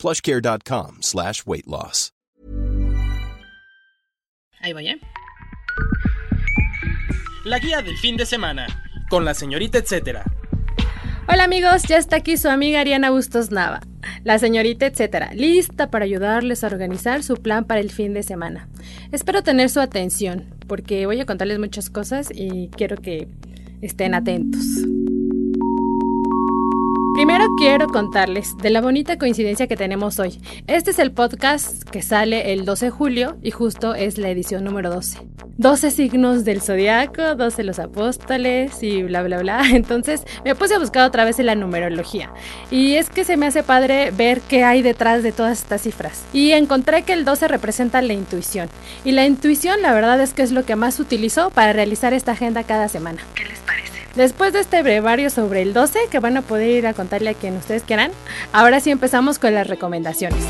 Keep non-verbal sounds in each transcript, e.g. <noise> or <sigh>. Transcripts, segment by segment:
plushcare.com slash weight loss. Ahí voy, ¿eh? La guía del fin de semana, con la señorita etcétera. Hola amigos, ya está aquí su amiga Ariana Bustos Nava, la señorita etcétera, lista para ayudarles a organizar su plan para el fin de semana. Espero tener su atención, porque voy a contarles muchas cosas y quiero que estén atentos. Primero quiero contarles de la bonita coincidencia que tenemos hoy. Este es el podcast que sale el 12 de julio y justo es la edición número 12. 12 signos del zodiaco, 12 los apóstoles y bla bla bla. <laughs> Entonces me puse a buscar otra vez en la numerología. Y es que se me hace padre ver qué hay detrás de todas estas cifras. Y encontré que el 12 representa la intuición. Y la intuición la verdad es que es lo que más utilizo para realizar esta agenda cada semana. ¿Qué les parece? Después de este brevario sobre el 12, que van a poder ir a contarle a quien ustedes quieran, ahora sí empezamos con las recomendaciones.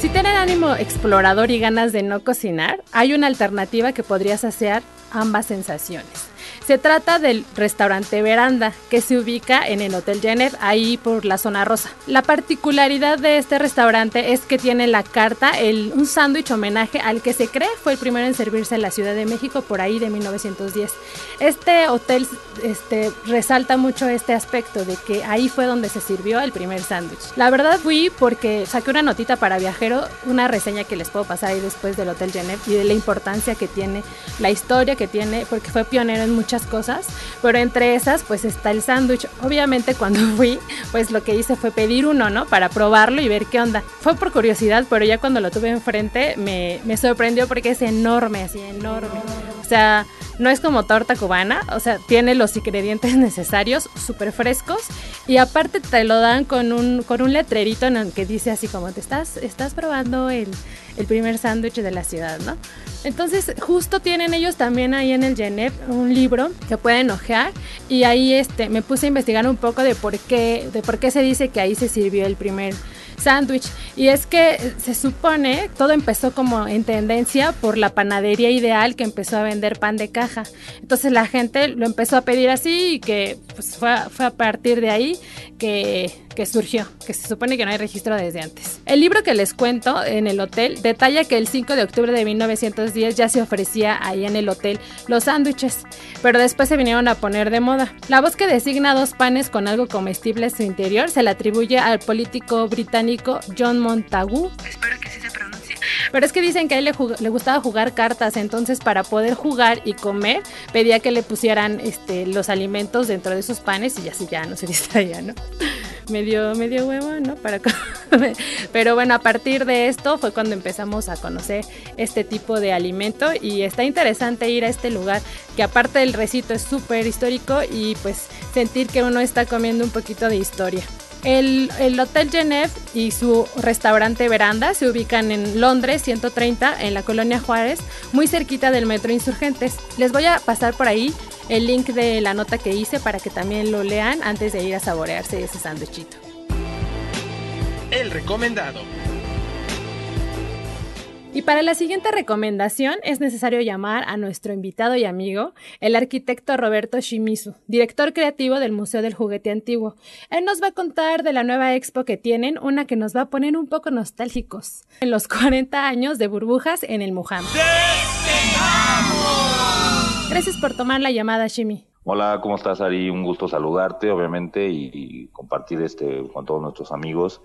Si tienen ánimo explorador y ganas de no cocinar, hay una alternativa que podría saciar ambas sensaciones. Se trata del restaurante Veranda, que se ubica en el Hotel Jenner, ahí por la zona rosa. La particularidad de este restaurante es que tiene la carta, el, un sándwich homenaje al que se cree fue el primero en servirse en la Ciudad de México por ahí de 1910. Este hotel este, resalta mucho este aspecto de que ahí fue donde se sirvió el primer sándwich. La verdad fui porque saqué una notita para viajero, una reseña que les puedo pasar ahí después del Hotel Jenner y de la importancia que tiene, la historia que tiene, porque fue pionero en muchas cosas, pero entre esas pues está el sándwich. Obviamente cuando <laughs> fui, pues lo que hice fue pedir uno, ¿no? Para probarlo y ver qué onda. Fue por curiosidad, pero ya cuando lo tuve enfrente me, me sorprendió porque es enorme, así enorme. O sea, no es como torta cubana, o sea, tiene los ingredientes <laughs> necesarios, súper frescos, y aparte te lo dan con un, con un letrerito en el que dice así como te estás, estás probando el, el primer sándwich de la ciudad, ¿no? Entonces, justo tienen ellos también ahí en el Genep un libro que pueden ojear y ahí este, me puse a investigar un poco de por qué, de por qué se dice que ahí se sirvió el primer sándwich. Y es que se supone, todo empezó como en tendencia por la panadería ideal que empezó a vender pan de caja. Entonces la gente lo empezó a pedir así y que pues, fue, fue a partir de ahí que, que surgió, que se supone que no hay registro desde antes. El libro que les cuento en el hotel detalla que el 5 de octubre de 1910 ya se ofrecía ahí en el hotel los sándwiches, pero después se vinieron a poner de moda. La voz que designa dos panes con algo comestible en su interior se le atribuye al político británico John Montagu. Espero que sí se pronuncie. Pero es que dicen que a él le, le, gustaba jugar cartas, entonces para poder jugar y comer pedía que le pusieran este, los alimentos dentro de esos panes y así ya no se <laughs> distraía, ¿no? Medio, medio huevo, ¿no? Para <laughs> comer. Pero bueno, a partir de esto fue cuando empezamos a conocer este tipo de alimento y está interesante ir a este lugar que aparte del recito es súper histórico y pues sentir que uno está comiendo un poquito de historia. El, el, Hotel Genève y su restaurante Veranda se ubican en Londres 130 en la colonia Juárez, muy cerquita del metro Insurgentes. Les voy a pasar por ahí el link de la nota que hice para que también lo lean antes de ir a saborearse ese sándwichito. El recomendado. Y para la siguiente recomendación es necesario llamar a nuestro invitado y amigo, el arquitecto Roberto Shimizu, director creativo del Museo del Juguete Antiguo. Él nos va a contar de la nueva expo que tienen, una que nos va a poner un poco nostálgicos, en los 40 años de burbujas en el Mujam. Gracias por tomar la llamada, Shimi. Hola, ¿cómo estás, Ari? Un gusto saludarte, obviamente, y, y compartir este con todos nuestros amigos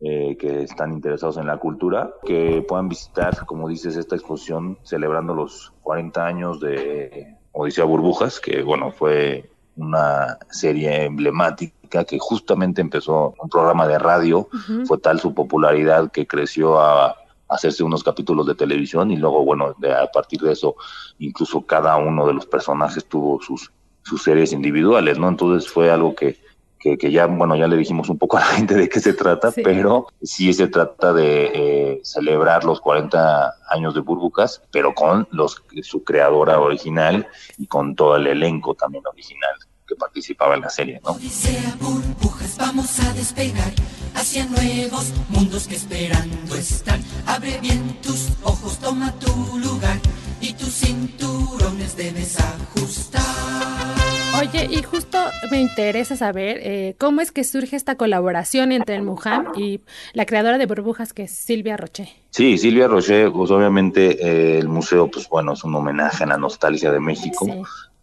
eh, que están interesados en la cultura, que puedan visitar, como dices, esta exposición celebrando los 40 años de Odisea Burbujas, que bueno, fue una serie emblemática que justamente empezó un programa de radio, uh -huh. fue tal su popularidad que creció a hacerse unos capítulos de televisión y luego, bueno, de, a partir de eso, incluso cada uno de los personajes tuvo sus, sus series individuales, ¿no? Entonces fue algo que que, ya, bueno, ya le dijimos un poco a la gente de qué se trata, pero sí se trata de eh, celebrar los 40 años de Burbujas, pero con los su creadora original y con todo el elenco también original que participaba en la serie, ¿no? burbujas, vamos a despegar hacia nuevos mundos que esperando están. Abre bien tus ojos, toma tu lugar y tus cinturones debes ajustar. Oye, y justo me interesa saber eh, cómo es que surge esta colaboración entre el Mujam y la creadora de burbujas, que es Silvia Roche. Sí, Silvia Roche, pues obviamente eh, el museo, pues bueno, es un homenaje a la nostalgia de México.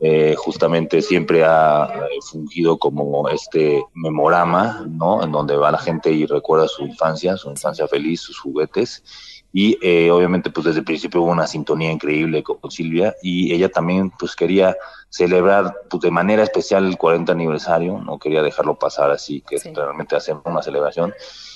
Eh, justamente siempre ha fungido como este memorama, ¿no? En donde va la gente y recuerda su infancia, su infancia feliz, sus juguetes y eh, obviamente pues desde el principio hubo una sintonía increíble con, Silvia y ella también pues quería celebrar pues, de manera especial el 40 aniversario, no quería dejarlo pasar así, que realmente hacer una celebración.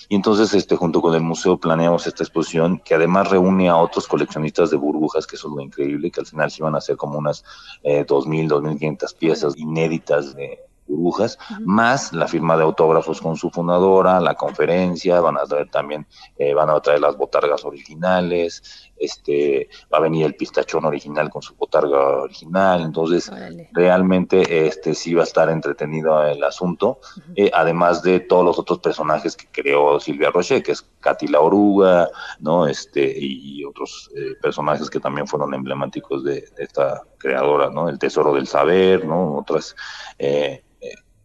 Y entonces, este, junto con el museo, planeamos esta exposición que además reúne a otros coleccionistas de burbujas, que eso es lo increíble, que al final se iban a hacer como unas eh, 2.000, 2.500 piezas inéditas de, burbujas, más la firma de autógrafos con su fundadora, la conferencia, van a traer también, eh, van a traer las botargas originales, este, va a venir el pistachón original con su botarga original, entonces realmente este sí va a estar entretenido el asunto, eh, además de todos los otros personajes que creó Silvia Roche, que es Katy la oruga, ¿no? Este, y otros eh, personajes que también fueron emblemáticos de, esta creadora, ¿no? El tesoro del saber, ¿no? Otras eh,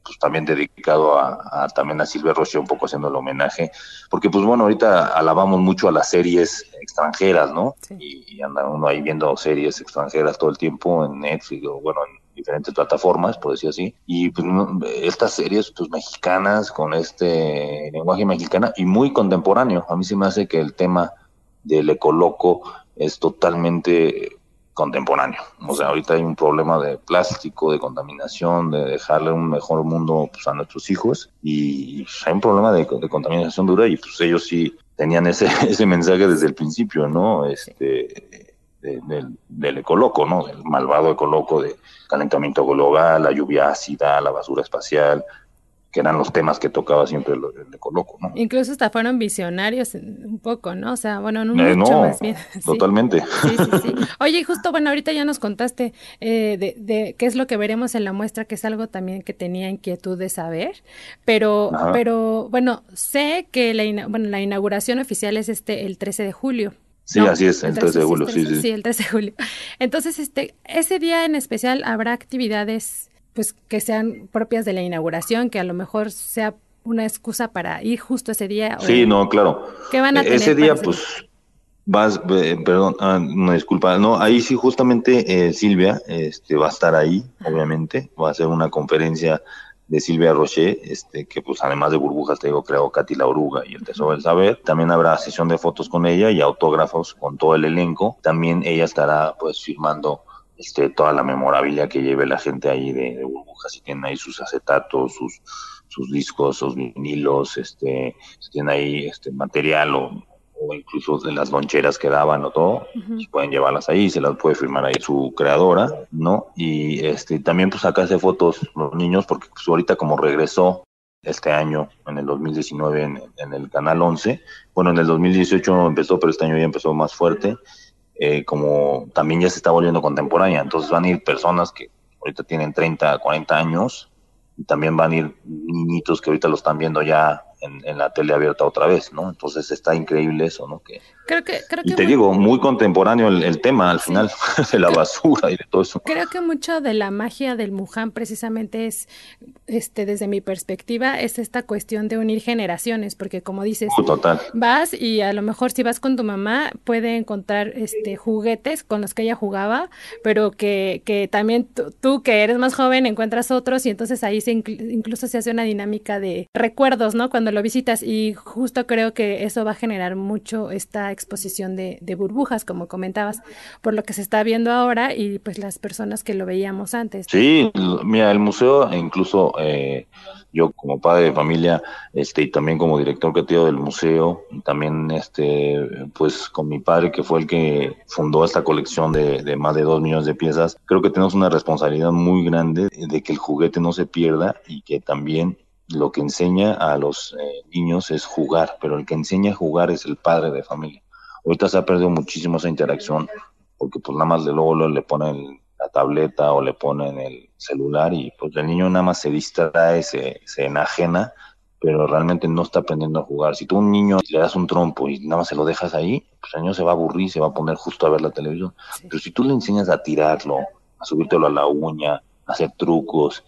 pues también dedicado a, también a Silvia Roche, un poco haciendo el homenaje, porque pues bueno, ahorita alabamos mucho a las series extranjeras, ¿no? Y, y, anda uno ahí viendo series extranjeras todo el tiempo en Netflix o bueno, en diferentes plataformas, por decir así, y pues estas series pues mexicanas con este lenguaje mexicano y muy contemporáneo, a mí se me hace que el tema del ecoloco es totalmente contemporáneo. O sea, ahorita hay un problema de plástico, de contaminación, de dejarle un mejor mundo pues, a nuestros hijos y hay un problema de, contaminación dura y pues ellos sí tenían ese, <laughs> ese mensaje desde el principio, ¿no? Este, del, del ecoloco, ¿no? El malvado ecoloco de calentamiento global, la lluvia ácida, la basura espacial, que eran los temas que tocaba siempre el, de Coloco, ¿no? Incluso hasta fueron visionarios un poco, ¿no? O sea, bueno, no eh, mucho más bien. <laughs> Totalmente. Sí, sí, sí. Oye, justo, bueno, ahorita ya nos contaste eh, de, de, qué es lo que veremos en la muestra, que es algo también que tenía inquietud de saber, pero, pero, bueno, sé que la, bueno, la inauguración oficial es este el 13 de julio. Sí, así es, el 13 de julio, sí, sí. Sí, el 13 de julio. Entonces, este, ese día en especial habrá actividades pues que sean propias de la inauguración, que a lo mejor sea una excusa para ir justo ese día. Sí, no, claro. ¿Qué van a e-, tener ese día, pues vas, eh, perdón, ah, una disculpa, no, ahí sí justamente eh, Silvia este, va a estar ahí, obviamente, va a hacer una conferencia de Silvia Roche, este, que pues además de burbujas, te digo, creó Katy la Oruga y el Tesoro del Saber. También habrá sesión de fotos con ella y autógrafos con todo el elenco. También ella estará pues firmando este, toda la memorabilia que lleve la gente ahí de, burbujas, si tienen ahí sus acetatos, sus, sus discos, sus vinilos, este, si tienen ahí este material o, incluso de las loncheras que daban o todo, pues pueden llevarlas ahí, se las puede firmar ahí su creadora, ¿no? Y este también pues hace fotos los niños, porque pues ahorita como regresó este año, en el 2019, en, en el Canal 11, bueno, en el 2018 empezó, pero este año ya empezó más fuerte, eh, como también ya se está volviendo contemporánea. Entonces van a ir personas que ahorita tienen 30, 40 años y también van a ir niñitos que ahorita lo están viendo ya en, la tele abierta otra vez, ¿no? Entonces está increíble eso, ¿no? Que, creo que, creo y te digo, muy contemporáneo el, tema al final <laughs> de la basura y de todo eso. Creo que mucho de la magia del Muján precisamente es, este, desde mi perspectiva, es esta cuestión de unir generaciones, porque como dices, Total. vas y a lo mejor si vas con tu mamá puede encontrar este juguetes con los que ella jugaba, pero que, que también tú, que eres más joven encuentras otros y entonces ahí se incluso se hace una dinámica de recuerdos, ¿no? Cuando lo visitas y justo creo que eso va a generar mucho esta exposición de, burbujas, como comentabas, por lo que se está viendo ahora y pues las personas que lo veíamos antes. Sí, mira, el museo, incluso eh, yo como padre de familia, este, y también como director creativo del museo, también este, pues con mi padre que fue el que fundó esta colección de más de dos millones de piezas, creo que tenemos una responsabilidad muy grande de que el juguete no se pierda y que también lo que enseña a los eh, niños es jugar, pero el que enseña a jugar es el padre de familia. Ahorita se ha perdido muchísimo esa interacción, porque pues nada más de luego le ponen la tableta o le ponen el celular y pues el niño nada más se distrae, se, se enajena, pero realmente no está aprendiendo a jugar. Si tú a un niño le das un trompo y nada más se lo dejas ahí, pues el niño se va a aburrir, se va a poner justo a ver la televisión. Pero si tú le enseñas a tirarlo, a subírtelo a la uña, a hacer trucos,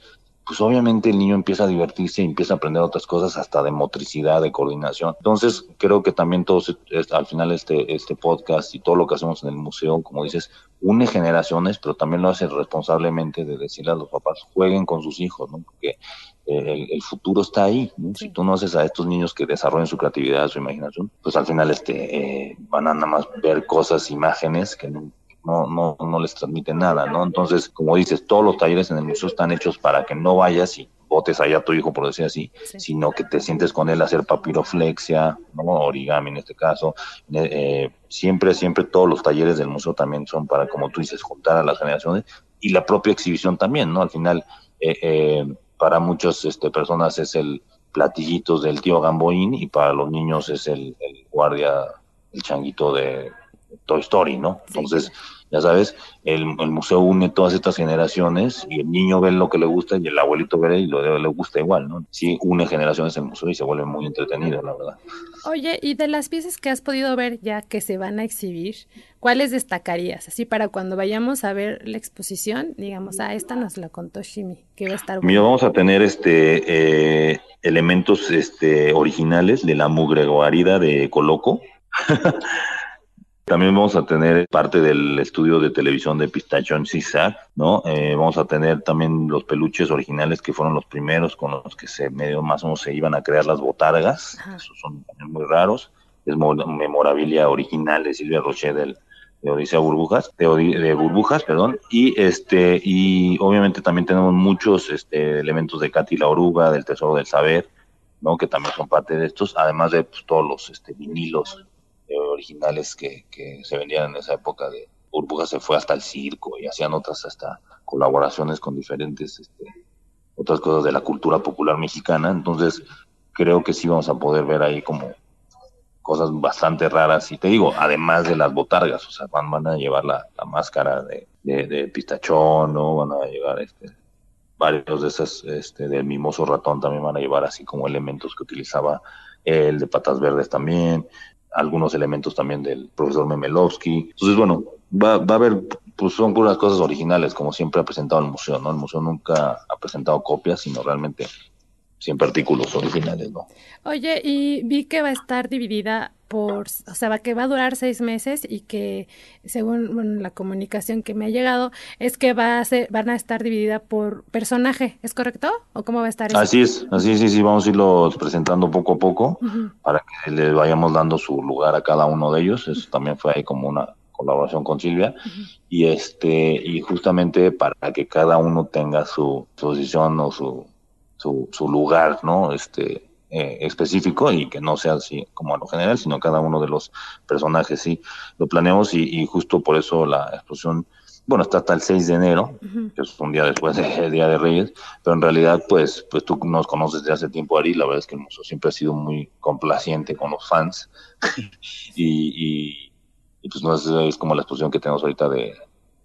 pues obviamente el niño empieza a divertirse y empieza a aprender otras cosas hasta de motricidad, de coordinación. Entonces, creo que también todos, al final este, este podcast y todo lo que hacemos en el museo, como dices, une generaciones, pero también lo hace responsablemente de decirle a los papás, jueguen con sus hijos, ¿no? Porque el, el futuro está ahí, ¿no? Si tú no haces a estos niños que desarrollen su creatividad, su imaginación, pues al final este, eh, van a nada más ver cosas, imágenes que no no, no, no les transmite nada, ¿no? Entonces, como dices, todos los talleres en el museo están hechos para que no vayas y botes allá a tu hijo, por decir así, sino que te sientes con él a hacer papiroflexia, ¿no? origami en este caso. Eh, siempre, siempre todos los talleres del museo también son para, como tú dices, juntar a las generaciones y la propia exhibición también, ¿no? Al final, eh, eh, para muchas este, personas es el platillitos del tío Gamboín y para los niños es el, el guardia, el changuito de Toy Story, ¿no? Entonces, ya sabes, el, museo une todas estas generaciones y el niño ve lo que le gusta y el abuelito ve y lo le gusta igual, ¿no? Sí, une generaciones el museo y se vuelve muy entretenido, la verdad. Oye, y de las piezas que has podido ver ya que se van a exhibir, ¿cuáles destacarías? Así para cuando vayamos a ver la exposición, digamos, ah, esta nos la contó Shimi, que va a estar... Mira, vamos a tener este eh, elementos este, originales de la mugre guarida de Coloco. <laughs> También vamos a tener parte del estudio de televisión de Pistachón Zigzag, ¿no? Eh, vamos a tener también los peluches originales que fueron los primeros con los que se medio más o menos se iban a crear las botargas. Esos son muy raros. Es memorabilia original de Silvia Roche del, de Odisea Burbujas, de, Burbujas, perdón, y este, y obviamente también tenemos muchos este, elementos de Katy la Oruga, del Tesoro del Saber, ¿no? que también son parte de estos, además de pues, todos los este, vinilos originales que, se vendían en esa época de Burbuja se fue hasta el circo y hacían otras hasta colaboraciones con diferentes este, otras cosas de la cultura popular mexicana. Entonces creo que sí vamos a poder ver ahí como cosas bastante raras. Y te digo además de las botargas o sea van, a llevar la, máscara de, de, pistachón no van a llevar este varios de esas este del mimoso ratón también van a llevar así como elementos que utilizaba el de patas verdes también algunos elementos también del profesor Memelovsky. Entonces, bueno, va, va a haber, pues son puras cosas originales, como siempre ha presentado el museo, ¿no? El museo nunca ha presentado copias, sino realmente siempre artículos originales, ¿no? Oye, y vi que va a estar dividida por, o sea, que va a durar seis meses y que, según la comunicación que me ha llegado, es que va a ser, van a estar dividida por personaje, ¿es correcto? ¿O cómo va a estar? Así es, así es, sí, sí, vamos a irlos presentando poco a poco para que les vayamos dando su lugar a cada uno de ellos. Eso también fue ahí como una colaboración con Silvia y este y justamente para que cada uno tenga su, su posición o su su, lugar, ¿no? Este, eh, específico y que no sea así como a lo general, sino cada uno de los personajes, sí. Lo planeamos y, justo por eso la exposición, bueno, está hasta el 6 de enero, que es un día después del <laughs> Día de Reyes, pero en realidad, pues, pues tú nos conoces desde hace tiempo, Ari, la verdad es que el museo siempre ha sido muy complaciente con los fans <laughs> y, y, pues no es, es como la exposición que tenemos ahorita de,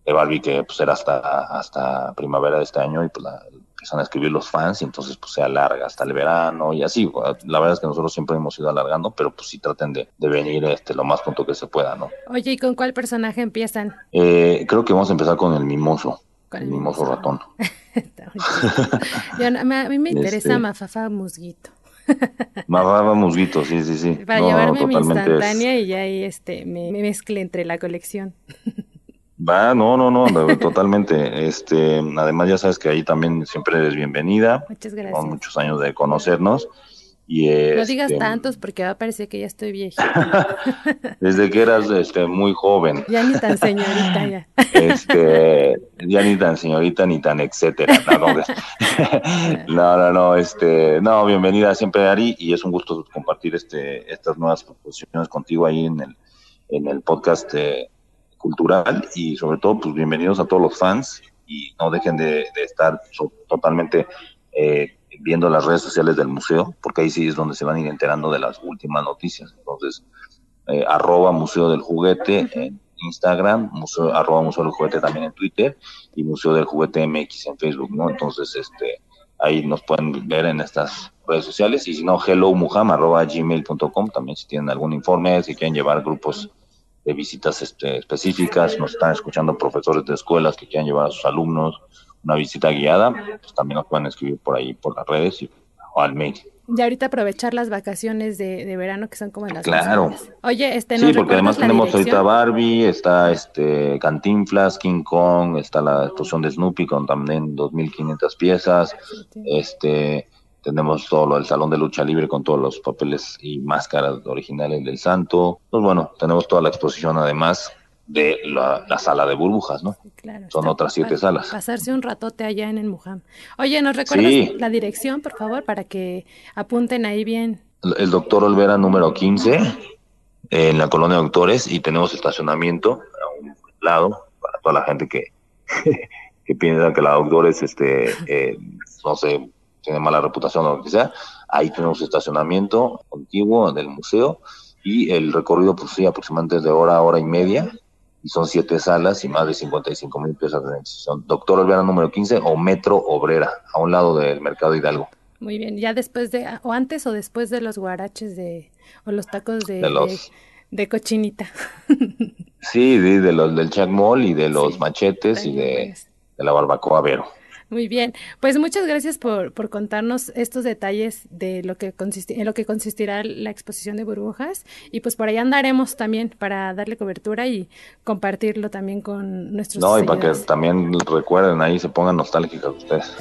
de Barbie que pues era hasta, hasta primavera de este año y pues la, empiezan a escribir los fans y entonces pues se alarga hasta el verano y así. La verdad es que nosotros siempre hemos ido alargando, pero pues sí traten de, venir este, lo más pronto que se pueda, ¿no? Oye, ¿y con cuál personaje empiezan? Eh, creo que vamos a empezar con el mimoso. El mimoso, ratón. <laughs> a mí me interesa este... Mafafa Musguito. <laughs> Mafafa Musguito, sí, sí, sí. Para llevarme mi instantánea y ya ahí este, me, me mezcle entre la colección. <laughs> Va, no, no, no, <laughs> totalmente. Este, además ya sabes que ahí también siempre eres bienvenida. Muchas gracias. Con muchos años de conocernos. Y no digas este, tantos porque va a parecer que ya estoy viejita. <laughs> Desde que eras este, muy joven. Ya ni tan señorita ya. <laughs> Este, ya ni tan señorita ni tan etcétera. No, no, no, este, no, bienvenida siempre Ari y es un gusto compartir este, estas nuevas proposiciones contigo ahí en el, en el podcast. Eh, cultural y sobre todo, pues bienvenidos a todos los fans y no dejen de, estar totalmente eh, viendo las redes sociales del museo, porque ahí sí es donde se van a ir enterando de las últimas noticias. Entonces, eh, arroba Museo del Juguete en Instagram, museo, arroba Museo del Juguete también en Twitter y Museo del Juguete MX en Facebook, ¿no? Entonces, este, ahí nos pueden ver en estas redes sociales y si no, gmail.com también si tienen algún informe, si quieren llevar grupos de visitas este, específicas, nos están escuchando profesores de escuelas que quieran llevar a sus alumnos una visita guiada, pues también nos pueden escribir por ahí, por las redes y, o al mail. Y ahorita aprovechar las vacaciones de, de verano que son como las Claro. Oye, este Sí, porque además tenemos ahorita Barbie, está este Cantinflas, King Kong, está la exposición de Snoopy con también 2500 piezas. Este tenemos todo lo del salón de lucha libre con todos los papeles y máscaras originales del santo. Pues bueno, tenemos toda la exposición además de la, sala de burbujas, ¿no? claro, Son otras siete salas. Pasarse un ratote allá en el Mujam. Oye, ¿nos recuerdas la dirección, por favor, para que apunten ahí bien? El doctor Olvera número 15, en la colonia de doctores, y tenemos estacionamiento a un lado para toda la gente que, <laughs> que piensa que la doctores, este, <laughs> eh, no sé, tiene mala reputación o lo que sea. Ahí tenemos estacionamiento contiguo del museo y el recorrido, pues sí, aproximadamente de hora a hora y media y son siete salas y más de 55 mil pesos de decisión. Doctor Olvera número 15 o Metro Obrera, a un lado del Mercado Hidalgo. Muy bien, ya después de, o antes o después de los guaraches de, o los tacos de, de, cochinita. sí, de, los del Chac Mall y de los machetes y de, de la barbacoa Vero. Muy bien, pues muchas gracias por, por contarnos estos detalles de lo que en lo que consistirá la exposición de burbujas y pues por ahí andaremos también para darle cobertura y compartirlo también con nuestros No, y para que también recuerden ahí, se pongan nostálgicos ustedes.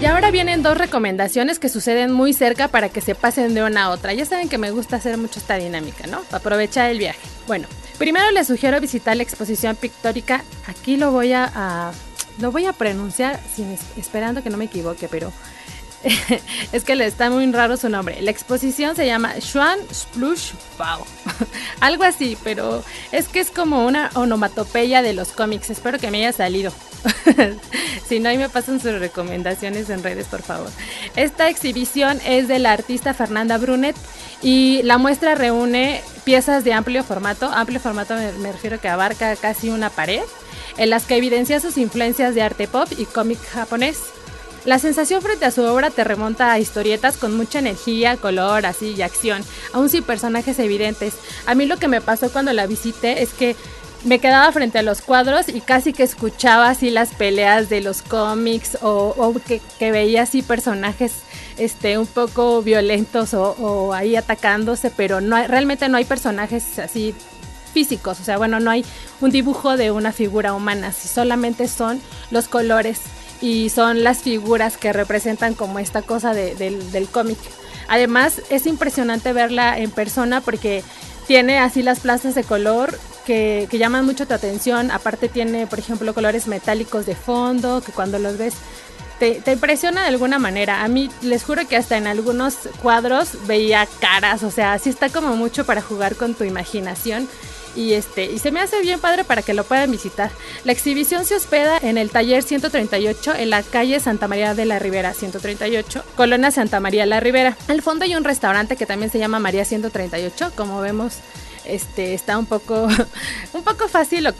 Y ahora vienen dos recomendaciones que suceden muy cerca para que se pasen de una a otra. Ya saben que me gusta hacer mucho esta dinámica, ¿no? Aprovechar el viaje. Bueno, Primero les sugiero visitar la exposición pictórica. Aquí lo voy a, lo voy a pronunciar sin, esperando que no me equivoque, pero <laughs> es que le está muy raro su nombre. La exposición se llama Schwan Splush Bau. <laughs> Algo así, pero es que es como una onomatopeya de los cómics. Espero que me haya salido. <laughs> si no, ahí me pasan sus recomendaciones en redes, por favor. Esta exhibición es de la artista Fernanda Brunet y la muestra reúne piezas de amplio formato. Amplio formato me, refiero que abarca casi una pared, en las que evidencia sus influencias de arte pop y cómic japonés. La sensación frente a su obra te remonta a historietas con mucha energía, color, así y acción, aún sin personajes evidentes. A mí lo que me pasó cuando la visité es que me quedaba frente a los cuadros y casi que escuchaba así las peleas de los cómics o, que, veía así personajes este, un poco violentos o, ahí atacándose, pero no realmente no hay personajes así físicos, o sea, bueno, no hay un dibujo de una figura humana, si solamente son los colores y son las figuras que representan como esta cosa del, cómic. Además, es impresionante verla en persona porque tiene así las plazas de color que, llaman mucho tu atención. Aparte tiene, por ejemplo, colores metálicos de fondo, que cuando los ves te, te, impresiona de alguna manera. A mí les juro que hasta en algunos cuadros veía caras, o sea, sí está como mucho para jugar con tu imaginación. Y, este, y se me hace bien padre para que lo puedan visitar. La exhibición se hospeda en el taller 138 en la calle Santa María de la Ribera 138, Colonia Santa María la Ribera. Al fondo hay un restaurante que también se llama María 138, como vemos este, está un poco, <laughs> un poco fácil o,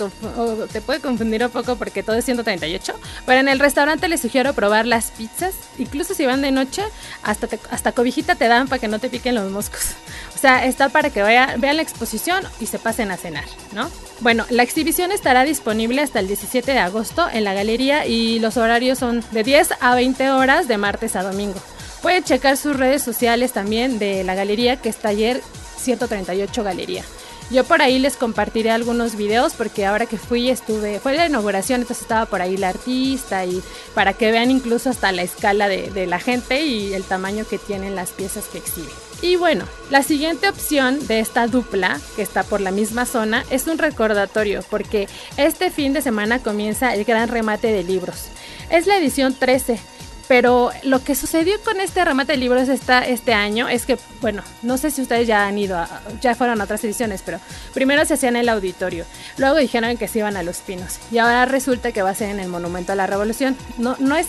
te puede confundir un poco porque todo es 138. Pero en el restaurante les sugiero probar las pizzas. Incluso si van de noche, hasta, hasta cobijita te dan para que no te piquen los moscos. O sea, está para que vean la exposición y se pasen a cenar, ¿no? Bueno, la exhibición estará disponible hasta el 17 de agosto en la galería y los horarios son de 10 a 20 horas de martes a domingo. Pueden checar sus redes sociales también de la galería que es taller 138 Galería. Yo por ahí les compartiré algunos videos porque ahora que fui estuve, fue la inauguración, entonces estaba por ahí la artista y para que vean incluso hasta la escala de, la gente y el tamaño que tienen las piezas que exhiben. Y bueno, la siguiente opción de esta dupla, que está por la misma zona, es un recordatorio, porque este fin de semana comienza el gran remate de libros. Es la edición 13 Pero lo que sucedió con este remate de libros esta, este año es que, bueno, no sé si ustedes ya han ido, ya fueron a otras ediciones, pero primero se hacía en el auditorio, luego dijeron que se iban a Los Pinos y ahora resulta que va a ser en el Monumento a la Revolución. No, no, es,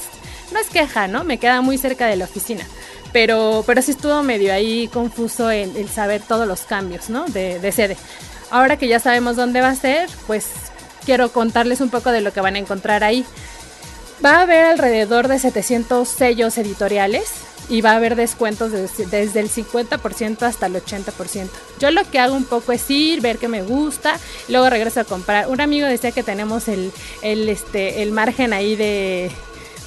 no es queja, ¿no? Me queda muy cerca de la oficina. Pero, pero sí estuvo medio ahí confuso el, saber todos los cambios, ¿no? De, de sede. Ahora que ya sabemos dónde va a ser, pues quiero contarles un poco de lo que van a encontrar ahí. Va a haber alrededor de 700 sellos editoriales y va a haber descuentos desde el 50% hasta el 80%. Yo lo que hago un poco es ir, ver qué me gusta, luego regreso a comprar. Un amigo decía que tenemos el, el, este, el margen ahí de,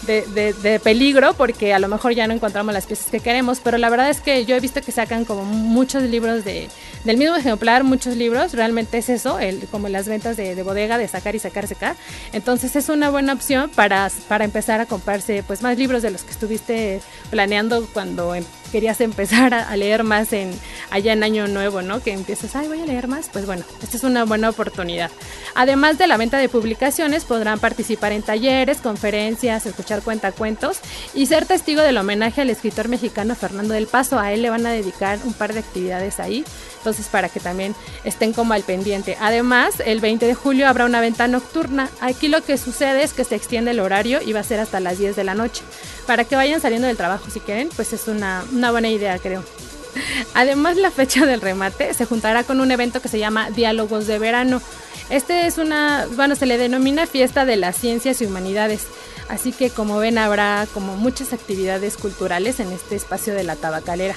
de, de, peligro porque a lo mejor ya no encontramos las piezas que queremos, pero la verdad es que yo he visto que sacan como muchos libros de, del mismo ejemplar, muchos libros, realmente es eso, el, como las ventas de, bodega, de sacar y sacar, sacar. Entonces es una buena opción para, para empezar a comprarse pues más libros de los que estuviste planeando cuando em, querías empezar a, leer más en allá en Año Nuevo, ¿no? Que empiezas, ay, voy a leer más, pues bueno, esta es una buena oportunidad. Además de la venta de publicaciones, podrán participar en talleres, conferencias, escuchar cuentacuentos y ser testigo del homenaje al escritor mexicano Fernando del Paso. A él le van a dedicar un par de actividades ahí, entonces para que también estén como al pendiente. Además, el 20 de julio habrá una venta nocturna. Aquí lo que sucede es que se extiende el horario y va a ser hasta las 10 de la noche. Para que vayan saliendo del trabajo si quieren, pues es una, una buena idea, creo. Además, la fecha del remate se juntará con un evento que se llama Diálogos de Verano. Este es una, bueno, se le denomina Fiesta de las Ciencias y Humanidades. Así que como ven habrá como muchas actividades culturales en este espacio de la tabacalera.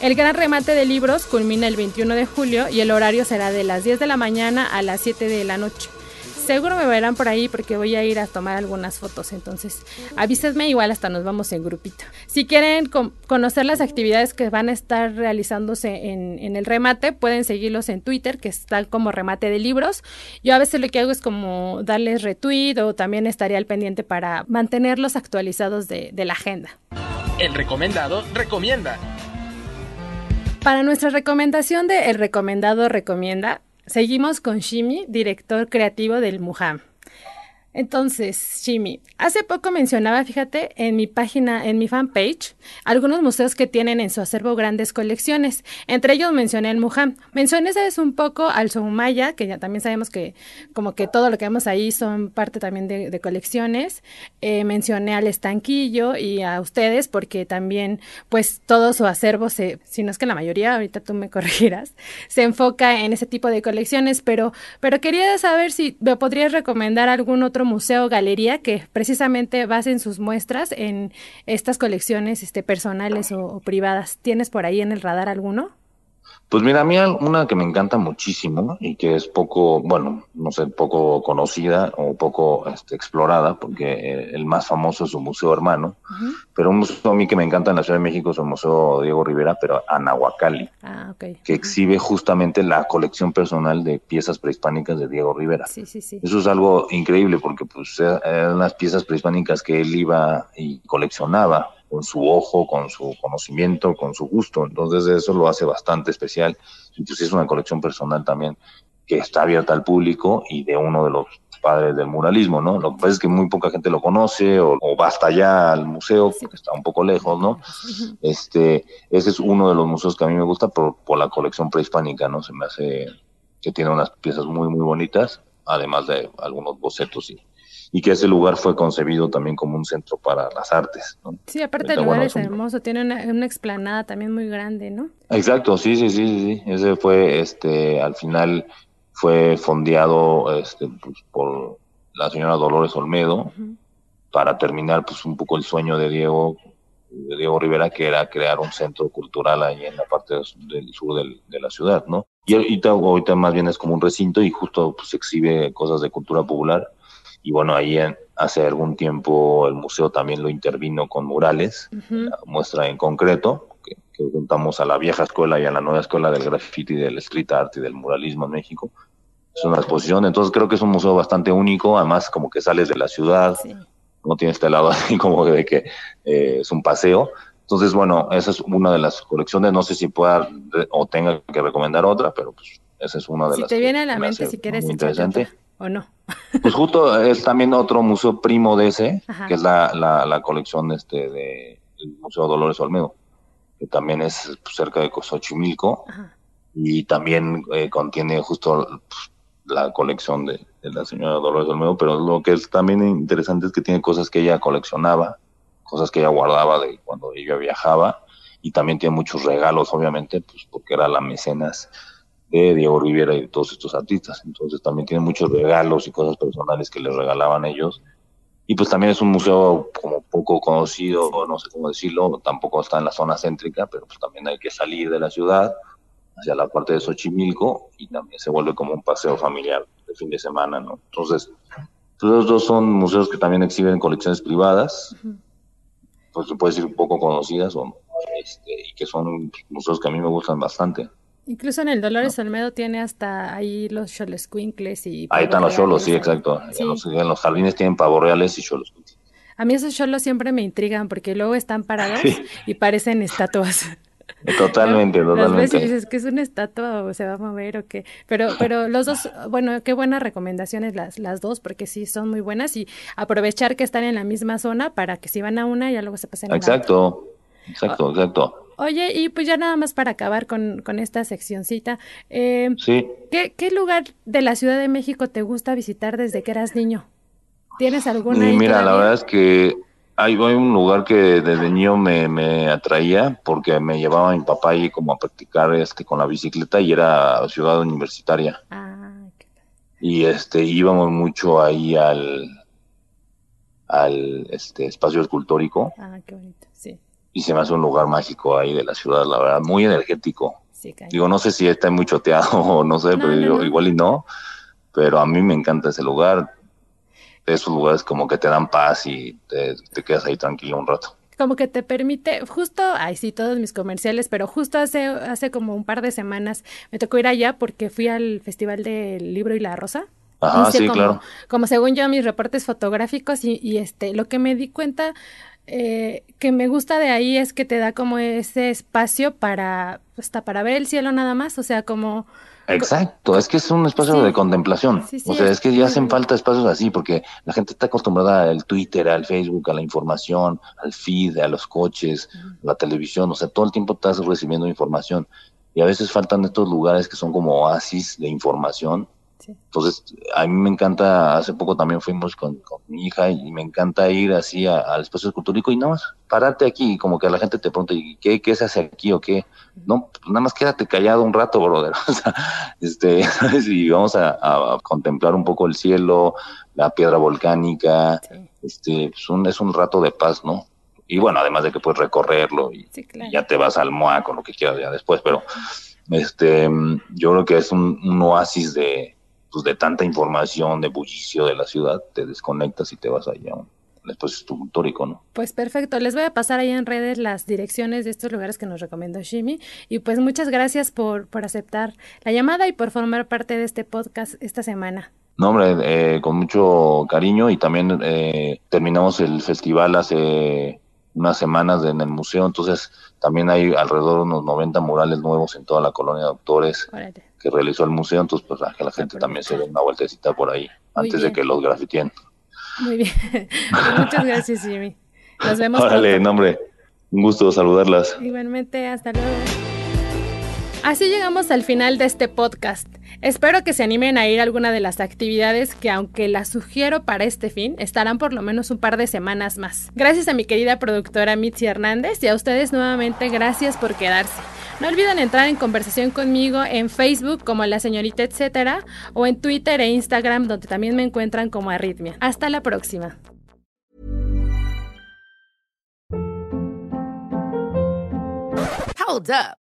El gran remate de libros culmina el 21 de julio y el horario será de las 10 de la mañana a las 7 de la noche. Seguro me verán por ahí porque voy a ir a tomar algunas fotos, entonces avísenme, igual hasta nos vamos en grupito. Si quieren conocer las actividades que van a estar realizándose en, el remate, pueden seguirlos en Twitter, que está como remate de libros. Yo a veces lo que hago es como darles retweet o también estaría al pendiente para mantenerlos actualizados de, de la agenda. El recomendado recomienda. Para nuestra recomendación de El recomendado recomienda, Seguimos con Shimi, director creativo del Muham. Entonces, Jimmy, hace poco mencionaba, fíjate, en mi página, en mi fanpage, algunos museos que tienen en su acervo grandes colecciones. Entre ellos mencioné el Mujam. Mencioné, ¿sabes? Un poco al Soumaya, que ya también sabemos que como que todo lo que vemos ahí son parte también de, colecciones. Eh, mencioné al Estanquillo y a ustedes porque también, pues, todo su acervo, se, si no es que la mayoría, ahorita tú me <laughs> corregirás, se enfoca en ese tipo de colecciones, pero, pero quería saber si me podrías recomendar algún otro museo galería que precisamente basen sus muestras en estas colecciones este, personales o privadas. ¿Tienes por ahí en el radar alguno? Pues mira, a mí una que me encanta muchísimo y que es poco, bueno, no sé, poco conocida o poco este, explorada, porque eh, el más famoso es su museo hermano, pero un museo a mí que me encanta en la Ciudad de México es el Museo Diego Rivera, pero Anahuacalli, ah, que exhibe justamente la colección personal de piezas prehispánicas de Diego Rivera. Sí, sí, sí. Eso es algo increíble porque pues eran las piezas prehispánicas que él iba y coleccionaba con su ojo, con su conocimiento, con su gusto. Entonces eso lo hace bastante especial. Entonces es una colección personal también que está abierta al público y de uno de los padres del muralismo, ¿no? Lo que pasa es que muy poca gente lo conoce o, o va hasta allá al museo porque está un poco lejos, ¿no? Este, ese es uno de los museos que a mí me gusta por, por la colección prehispánica, ¿no? Se me hace que tiene unas piezas muy, muy bonitas, además de algunos bocetos y, y que ese lugar fue concebido también como un centro para las artes. ¿no? Sí, aparte el lugar es hermoso, tiene una, explanada también muy grande, ¿no? Exacto, sí, sí, sí, sí, ese fue, este, al final fue fondeado este, pues, por la señora Dolores Olmedo para terminar pues un poco el sueño de Diego de Diego Rivera, que era crear un centro cultural ahí en la parte del sur de la ciudad, ¿no? Y ahorita, ahorita más bien es como un recinto y justo pues exhibe cosas de cultura popular y bueno, ahí hace algún tiempo el museo también lo intervino con murales, muestra en concreto, que, juntamos a la vieja escuela y a la nueva escuela del graffiti, del street art y del muralismo en México. Es una exposición, entonces creo que es un museo bastante único, además como que sales de la ciudad, no tiene este lado <laughs> así como de que eh, es un paseo. Entonces, bueno, esa es una de las colecciones, no sé si pueda o tenga que recomendar otra, pero pues esa es una de las... Si te viene a la mente, si quieres... Interesante. ¿O no? Pues justo es también otro museo primo de ese, que es la, la, colección este de el Museo Dolores Olmedo, que también es pues, cerca de Xochimilco. Y también eh, contiene justo pues, la colección de, la señora Dolores Olmedo, pero lo que es también interesante es que tiene cosas que ella coleccionaba, cosas que ella guardaba de cuando ella viajaba y también tiene muchos regalos, obviamente, pues porque era la mecenas de Diego Rivera y de todos estos artistas. Entonces también tiene muchos regalos y cosas personales que les regalaban ellos. Y pues también es un museo como poco conocido, no sé cómo decirlo, tampoco está en la zona céntrica, pero pues también hay que salir de la ciudad hacia la parte de Xochimilco y también se vuelve como un paseo familiar de fin de semana, ¿no? Entonces, pues, los dos son museos que también exhiben colecciones privadas, pues se puede decir poco conocidas o este, y que son museos que a mí me gustan bastante. Incluso en el Dolores Olmedo tiene hasta ahí los cholescuincles y... Ahí están los cholos, sí, exacto. En, los, jardines tienen pavos reales y cholos. A mí esos cholos siempre me intrigan porque luego están parados y parecen estatuas. <laughs> Totalmente, totalmente. Las veces dices que es una estatua o se va a mover o qué. Pero, pero los dos, bueno, qué buenas recomendaciones las, las dos, porque sí son muy buenas y aprovechar que están en la misma zona para que si van a una ya luego se pasen a Exacto, exacto, exacto. Oye, y pues ya nada más para acabar con, con esta seccioncita. Eh, sí. ¿qué, ¿Qué lugar de la Ciudad de México te gusta visitar desde que eras niño? ¿Tienes alguna? mira, la verdad es que hay, un lugar que desde niño me, me, atraía porque me llevaba mi papá ahí como a practicar este con la bicicleta y era ciudad universitaria. Ah, y este íbamos mucho ahí al al este espacio escultórico. Ah, qué bonito. Y se me hace un lugar mágico ahí de la ciudad, la verdad, muy energético. Digo, no sé si está muy choteado <laughs> o no sé, pero igual y no, pero a mí me encanta ese lugar esos lugares como que te dan paz y te, quedas ahí tranquilo un rato como que te permite, justo, ay sí, todos mis comerciales, pero justo hace, hace como un par de semanas me tocó ir allá porque fui al Festival del Libro y la Rosa. Ajá, sí, como, claro. Como según yo mis reportes fotográficos y, y este, lo que me di cuenta eh, que me gusta de ahí es que te da como ese espacio para, hasta para ver el cielo nada más, o sea, como Exacto, es que es un espacio de contemplación. o sea, es, que ya hacen falta espacios así porque la gente está acostumbrada al Twitter, al Facebook, a la información, al feed, a los coches, a la televisión. O sea, todo el tiempo estás recibiendo información. Y a veces faltan estos lugares que son como oasis de información entonces, a mí me encanta, hace poco también fuimos con, mi hija y me encanta ir así al espacio escultórico y nada más pararte aquí, como que la gente te pregunta, ¿y qué, qué se hace aquí o qué? No, pues nada más quédate callado un rato, brother. <laughs> O sea, este, <laughs> y vamos a, contemplar un poco el cielo, la piedra volcánica, este, es un, es un rato de paz, ¿no? Y bueno, además de que puedes recorrerlo y, ya te vas al MOA con lo que quieras ya después, pero este, yo creo que es un oasis de, pues, de tanta información, de bullicio de la ciudad, te desconectas y te vas allá después es tu histórico, ¿no? Pues perfecto, les voy a pasar ahí en redes las direcciones de estos lugares que nos recomendó Shimi y pues muchas gracias por, por aceptar la llamada y por formar parte de este podcast esta semana. No, hombre, eh, con mucho cariño y también eh, terminamos el festival hace unas semanas en el museo, entonces también hay alrededor de unos 90 murales nuevos en toda la colonia de doctores que realizó el museo, entonces pues que la gente también se dé una vueltecita por ahí antes de que los grafitien. Muy bien, <laughs> muchas gracias Jimmy. Nos vemos. Órale, nombre, un gusto saludarlas. Igualmente, hasta luego. Así llegamos al final de este podcast. Espero que se animen a ir a alguna de las actividades que aunque las sugiero para este fin, estarán por lo menos un par de semanas más. Gracias a mi querida productora Mitzi Hernández y a ustedes nuevamente gracias por quedarse. No olviden entrar en conversación conmigo en Facebook como la señorita etcétera o en Twitter e Instagram donde también me encuentran como Arritmia. Hasta la próxima. Hold up.